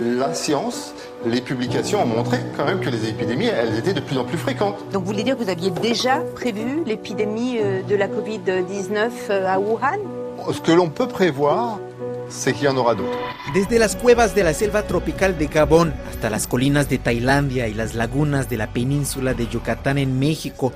La science, les publications ont montré quand même que les épidémies, elles étaient de plus en plus fréquentes. Donc vous voulez dire que vous aviez déjà prévu l'épidémie euh, de la Covid-19 euh, à Wuhan? Ce que l'on peut prévoir, c'est qu'il y en aura d'autres. Desde las cuevas de la selva tropical de Gabón hasta las colinas de Tailandia y las lagunas de la península de Yucatán en México,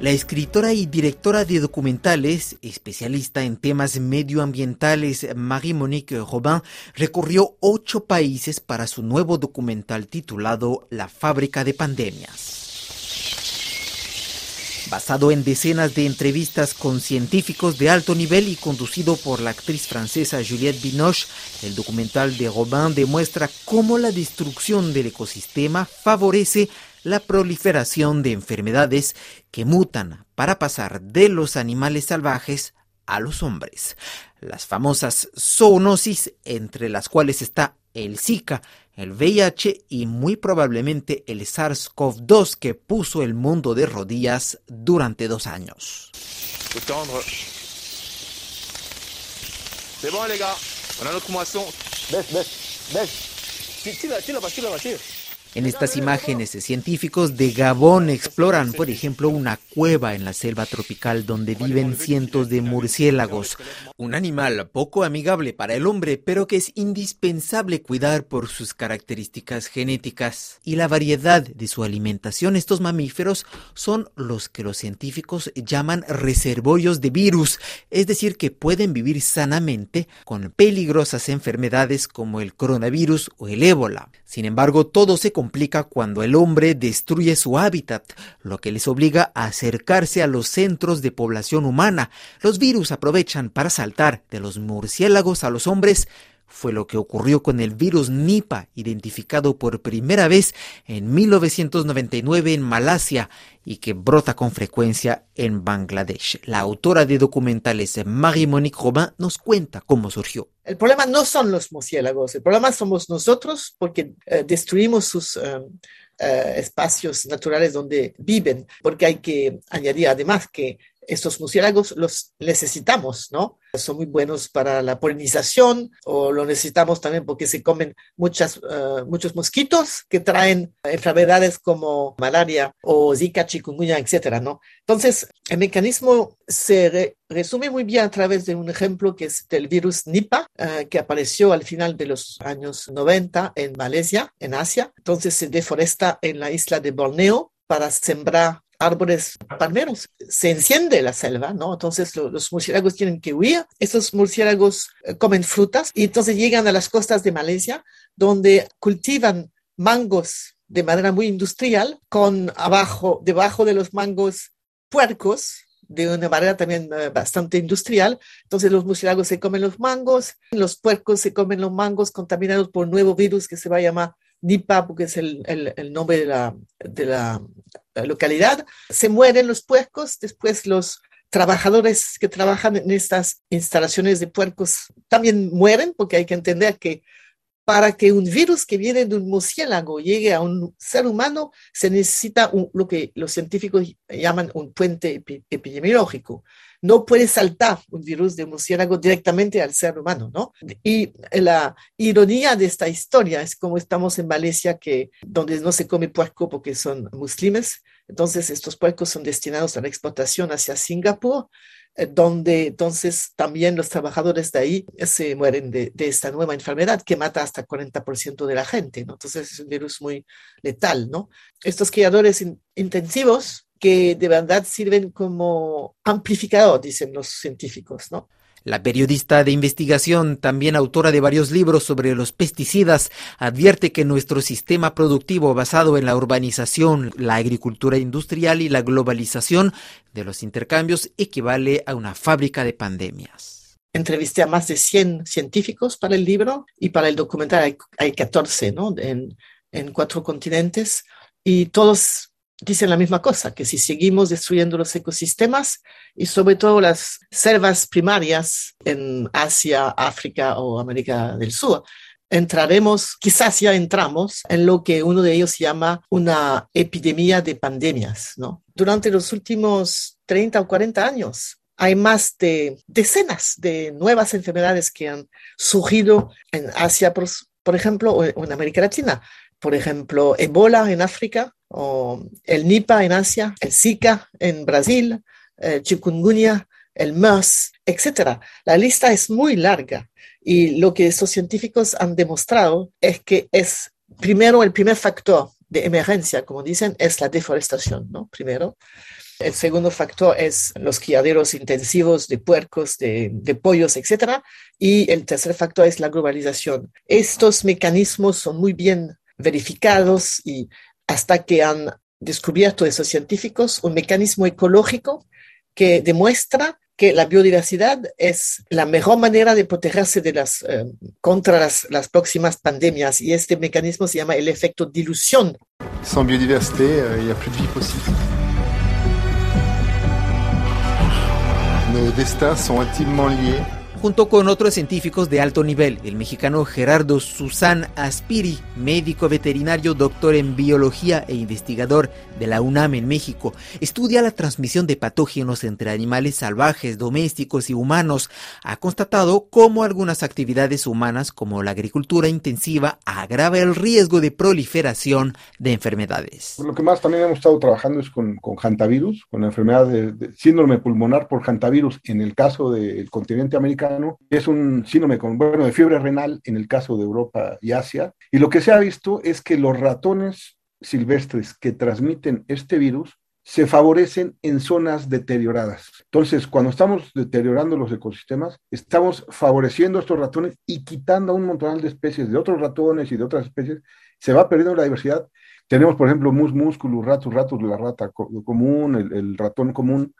la escritora y directora de documentales, especialista en temas medioambientales, Marie-Monique Robin, recorrió ocho países para su nuevo documental titulado La fábrica de pandemias. Basado en decenas de entrevistas con científicos de alto nivel y conducido por la actriz francesa Juliette Binoche, el documental de Robin demuestra cómo la destrucción del ecosistema favorece la proliferación de enfermedades que mutan para pasar de los animales salvajes a los hombres. Las famosas zoonosis, entre las cuales está el Zika, el VIH y muy probablemente el SARS-CoV-2 que puso el mundo de rodillas durante dos años. En estas imágenes, científicos de Gabón exploran, por ejemplo, una cueva en la selva tropical donde viven cientos de murciélagos, un animal poco amigable para el hombre, pero que es indispensable cuidar por sus características genéticas y la variedad de su alimentación. Estos mamíferos son los que los científicos llaman reservorios de virus, es decir, que pueden vivir sanamente con peligrosas enfermedades como el coronavirus o el ébola. Sin embargo, todo se complica cuando el hombre destruye su hábitat, lo que les obliga a acercarse a los centros de población humana. Los virus aprovechan para saltar de los murciélagos a los hombres, fue lo que ocurrió con el virus Nipah, identificado por primera vez en 1999 en Malasia y que brota con frecuencia en Bangladesh. La autora de documentales Marie-Monique Robin nos cuenta cómo surgió. El problema no son los murciélagos, el problema somos nosotros porque eh, destruimos sus eh, eh, espacios naturales donde viven, porque hay que añadir además que estos murciélagos los necesitamos, ¿no? Son muy buenos para la polinización o lo necesitamos también porque se comen muchas, eh, muchos mosquitos que traen enfermedades como malaria o zika, chikungunya, etcétera, ¿no? Entonces, el mecanismo se resume muy bien a través de un ejemplo que es del virus Nipah, eh, que apareció al final de los años 90 en Malasia, en Asia. Entonces se deforesta en la isla de Borneo para sembrar árboles palmeros. Se enciende la selva, ¿no? Entonces los murciélagos tienen que huir. Estos murciélagos eh, comen frutas y entonces llegan a las costas de Malasia, donde cultivan mangos de manera muy industrial, con abajo, debajo de los mangos puercos, de una manera también eh, bastante industrial. Entonces los murciélagos se comen los mangos, los puercos se comen los mangos contaminados por un nuevo virus que se va a llamar Nipa, porque es el, el, nombre de la, de la, localidad, se mueren los puercos, después los trabajadores que trabajan en estas instalaciones de puercos también mueren, porque hay que entender que para que un virus que viene de un murciélago llegue a un ser humano, se necesita lo que los científicos llaman un puente epidemiológico no puede saltar un virus de murciélago directamente al ser humano, ¿no? Y la ironía de esta historia es como estamos en Malasia, que, donde no se come puerco porque son muslimes, entonces estos puercos son destinados a la exportación hacia Singapur, eh, donde entonces también los trabajadores de ahí se mueren de, esta nueva enfermedad que mata hasta 40% de la gente, ¿no? Entonces es un virus muy letal, ¿no? Estos criadores intensivos que de verdad sirven como amplificador, dicen los científicos, ¿no? La periodista de investigación, también autora de varios libros sobre los pesticidas, advierte que nuestro sistema productivo basado en la urbanización, la agricultura industrial y la globalización de los intercambios equivale a una fábrica de pandemias. Entrevisté a más de 100 científicos para el libro y para el documental hay, 14 ¿no? en cuatro continentes y todos dicen la misma cosa, que si seguimos destruyendo los ecosistemas y sobre todo las selvas primarias en Asia, África o América del Sur, entraremos, quizás ya entramos en lo que uno de ellos llama una epidemia de pandemias. Durante los últimos 30 o 40 años, hay más de decenas de nuevas enfermedades que han surgido en Asia por ejemplo, o en América Latina. Por ejemplo, Ebola en África, el Nipah en Asia, el Zika en Brasil, el chikungunya, el MERS, etc. La lista es muy larga y lo que estos científicos han demostrado es que es primero el primer factor de emergencia, como dicen, es la deforestación, ¿no? Primero. El segundo factor es los criaderos intensivos de puercos, de, de, pollos, etc. Y el tercer factor es la globalización. Estos mecanismos son muy bien verificados y hasta que han descubierto esos científicos un mecanismo ecológico que demuestra que la biodiversidad es la mejor manera de protegerse de las, eh, contra las, las, próximas pandemias y este mecanismo se llama el efecto dilución. Sin biodiversité, il n'y a plus de vie possible. Nos destins sont intimement liés junto con otros científicos de alto nivel, el mexicano Gerardo Susan Aspiri, médico veterinario, doctor en biología e investigador de la UNAM en México, estudia la transmisión de patógenos entre animales salvajes, domésticos y humanos. Ha constatado cómo algunas actividades humanas, como la agricultura intensiva, agrava el riesgo de proliferación de enfermedades. Lo que más también hemos estado trabajando es con, con hantavirus, con la enfermedad de, síndrome pulmonar por hantavirus en el caso del continente americano es un síndrome con, bueno, de fiebre renal en el caso de Europa y Asia. Y lo que se ha visto es que los ratones silvestres que transmiten este virus se favorecen en zonas deterioradas. Entonces, cuando estamos deteriorando los ecosistemas, estamos favoreciendo a estos ratones y quitando a un montón de especies de otros ratones y de otras especies. Se va perdiendo la diversidad. Tenemos, por ejemplo, mus musculus, ratus, ratus, la rata común, el ratón común,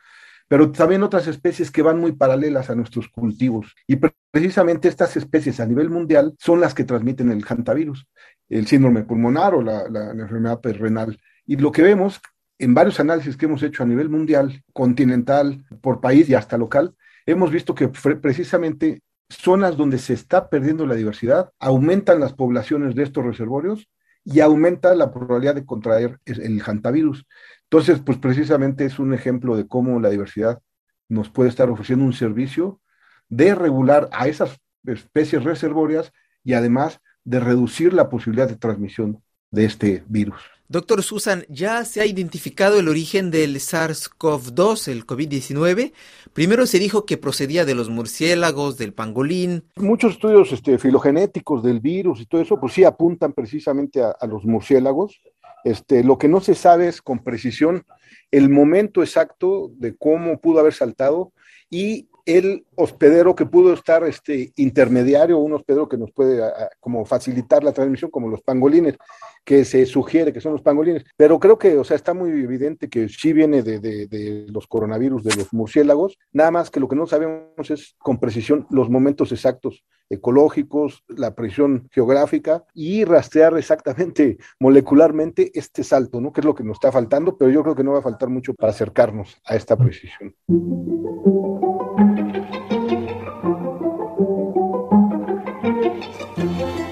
pero también otras especies que van muy paralelas a nuestros cultivos. Y precisamente estas especies a nivel mundial son las que transmiten el hantavirus, el síndrome pulmonar o la, enfermedad renal. Y lo que vemos en varios análisis que hemos hecho a nivel mundial, continental, por país y hasta local, hemos visto que precisamente zonas donde se está perdiendo la diversidad aumentan las poblaciones de estos reservorios y aumenta la probabilidad de contraer el hantavirus. Entonces, pues precisamente es un ejemplo de cómo la diversidad nos puede estar ofreciendo un servicio de regular a esas especies reservorias y además de reducir la posibilidad de transmisión de este virus. Doctor Susan, ¿ya se ha identificado el origen del SARS-CoV-2, el COVID-19? Primero se dijo que procedía de los murciélagos, del pangolín. Muchos estudios este, filogenéticos del virus y todo eso, pues sí apuntan precisamente a los murciélagos. Este, lo que no se sabe es con precisión el momento exacto de cómo pudo haber saltado y el hospedero que pudo estar este intermediario, un hospedero que nos puede como facilitar la transmisión, como los pangolines, que se sugiere que son los pangolines. Pero creo que, o sea, está muy evidente que sí viene de, los coronavirus, de los murciélagos, nada más que lo que no sabemos es con precisión los momentos exactos ecológicos, la precisión geográfica y rastrear exactamente molecularmente este salto, ¿no? Que es lo que nos está faltando, pero yo creo que no va a faltar mucho para acercarnos a esta precisión.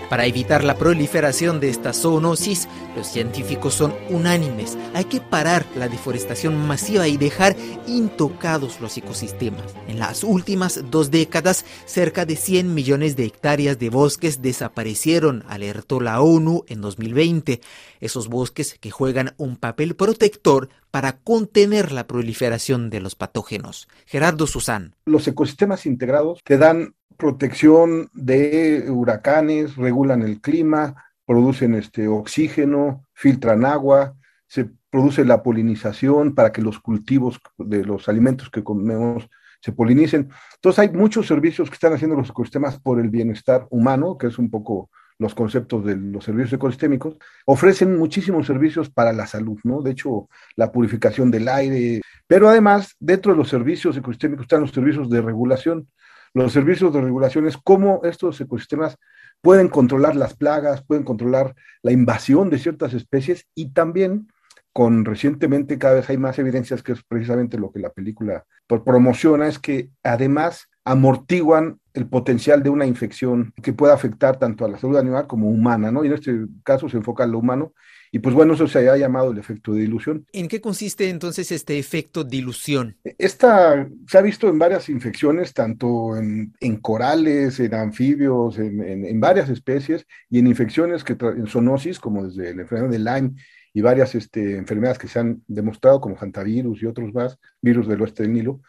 Para evitar la proliferación de esta zoonosis, los científicos son unánimes. Hay que parar la deforestación masiva y dejar intocados los ecosistemas. En las últimas dos décadas, cerca de 100 millones de hectáreas de bosques desaparecieron, alertó la ONU en 2020. Esos bosques que juegan un papel protector para contener la proliferación de los patógenos. Gerardo Susán. Los ecosistemas integrados te dan protección de huracanes, regulan el clima, producen este oxígeno, filtran agua, se produce la polinización para que los cultivos de los alimentos que comemos se polinicen. Entonces hay muchos servicios que están haciendo los ecosistemas por el bienestar humano, que es un poco los conceptos de los servicios ecosistémicos, ofrecen muchísimos servicios para la salud, ¿no? De hecho, la purificación del aire, pero además, dentro de los servicios ecosistémicos están los servicios de regulación los servicios de regulación es cómo estos ecosistemas pueden controlar las plagas, pueden controlar la invasión de ciertas especies y también con recientemente cada vez hay más evidencias que es precisamente lo que la película promociona, es que además amortiguan el potencial de una infección que pueda afectar tanto a la salud animal como humana, ¿no? Y en este caso se enfoca en lo humano. Y pues bueno, eso se ha llamado el efecto de dilución. ¿En qué consiste entonces este efecto dilución? Esta se ha visto en varias infecciones, tanto en, corales, en anfibios, en, varias especies, y en infecciones que en zoonosis, como desde la enfermedad de Lyme y varias este, enfermedades que se han demostrado, como hantavirus y otros más, virus del oeste del Nilo,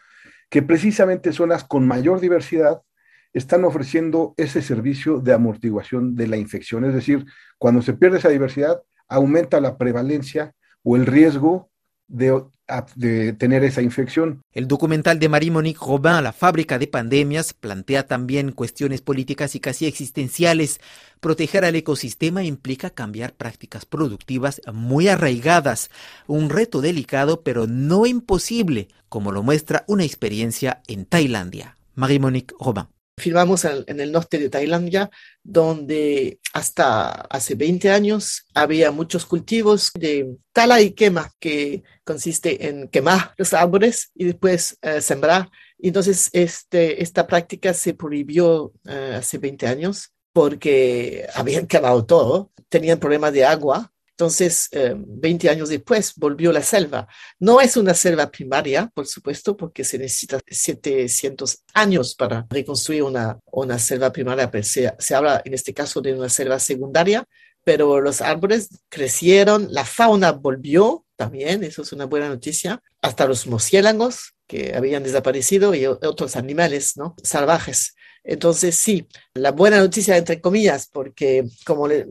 que precisamente zonas con mayor diversidad están ofreciendo ese servicio de amortiguación de la infección. Es decir, cuando se pierde esa diversidad, aumenta la prevalencia o el riesgo de, de, tener esa infección. El documental de Marie-Monique Robin, La fábrica de pandemias, plantea también cuestiones políticas y casi existenciales. Proteger al ecosistema implica cambiar prácticas productivas muy arraigadas, un reto delicado pero no imposible, como lo muestra una experiencia en Tailandia. Marie-Monique Robin. Filmamos en, el norte de Tailandia, donde hasta hace 20 años había muchos cultivos de tala y quema, que consiste en quemar los árboles y después eh, sembrar. Entonces, este, esta práctica se prohibió eh, hace 20 años porque habían quemado todo, tenían problemas de agua entonces, 20 eh, años después, volvió la selva. No es una selva primaria, por supuesto, porque se necesita 700 años para reconstruir una, una selva primaria, pero se, habla en este caso de una selva secundaria, pero los árboles crecieron, la fauna volvió también, eso es una buena noticia, hasta los murciélagos que habían desaparecido y otros animales ¿no? salvajes. Entonces, sí, la buena noticia, entre comillas, porque como le,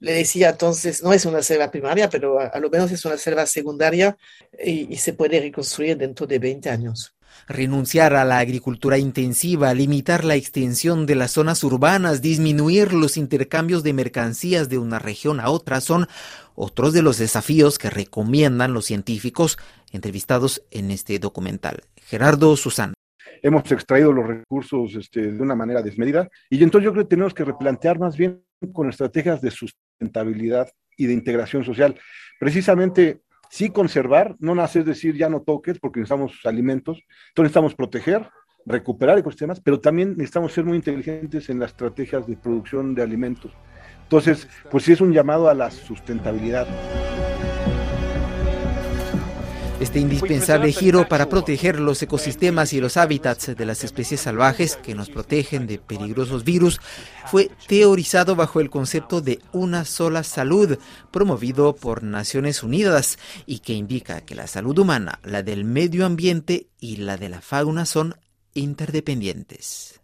decía, entonces no es una selva primaria, pero a, lo menos es una selva secundaria y, y se puede reconstruir dentro de 20 años. Renunciar a la agricultura intensiva, limitar la extensión de las zonas urbanas, disminuir los intercambios de mercancías de una región a otra son otros de los desafíos que recomiendan los científicos entrevistados en este documental. Gerardo Susana hemos extraído los recursos este, de una manera desmedida. Y entonces yo creo que tenemos que replantear más bien con estrategias de sustentabilidad y de integración social. Precisamente, sí conservar, no nace decir ya no toques porque necesitamos alimentos, entonces necesitamos proteger, recuperar ecosistemas, pero también necesitamos ser muy inteligentes en las estrategias de producción de alimentos. Entonces, pues sí es un llamado a la sustentabilidad. Este indispensable giro para proteger los ecosistemas y los hábitats de las especies salvajes que nos protegen de peligrosos virus fue teorizado bajo el concepto de una sola salud, promovido por Naciones Unidas y que indica que la salud humana, la del medio ambiente y la de la fauna son interdependientes.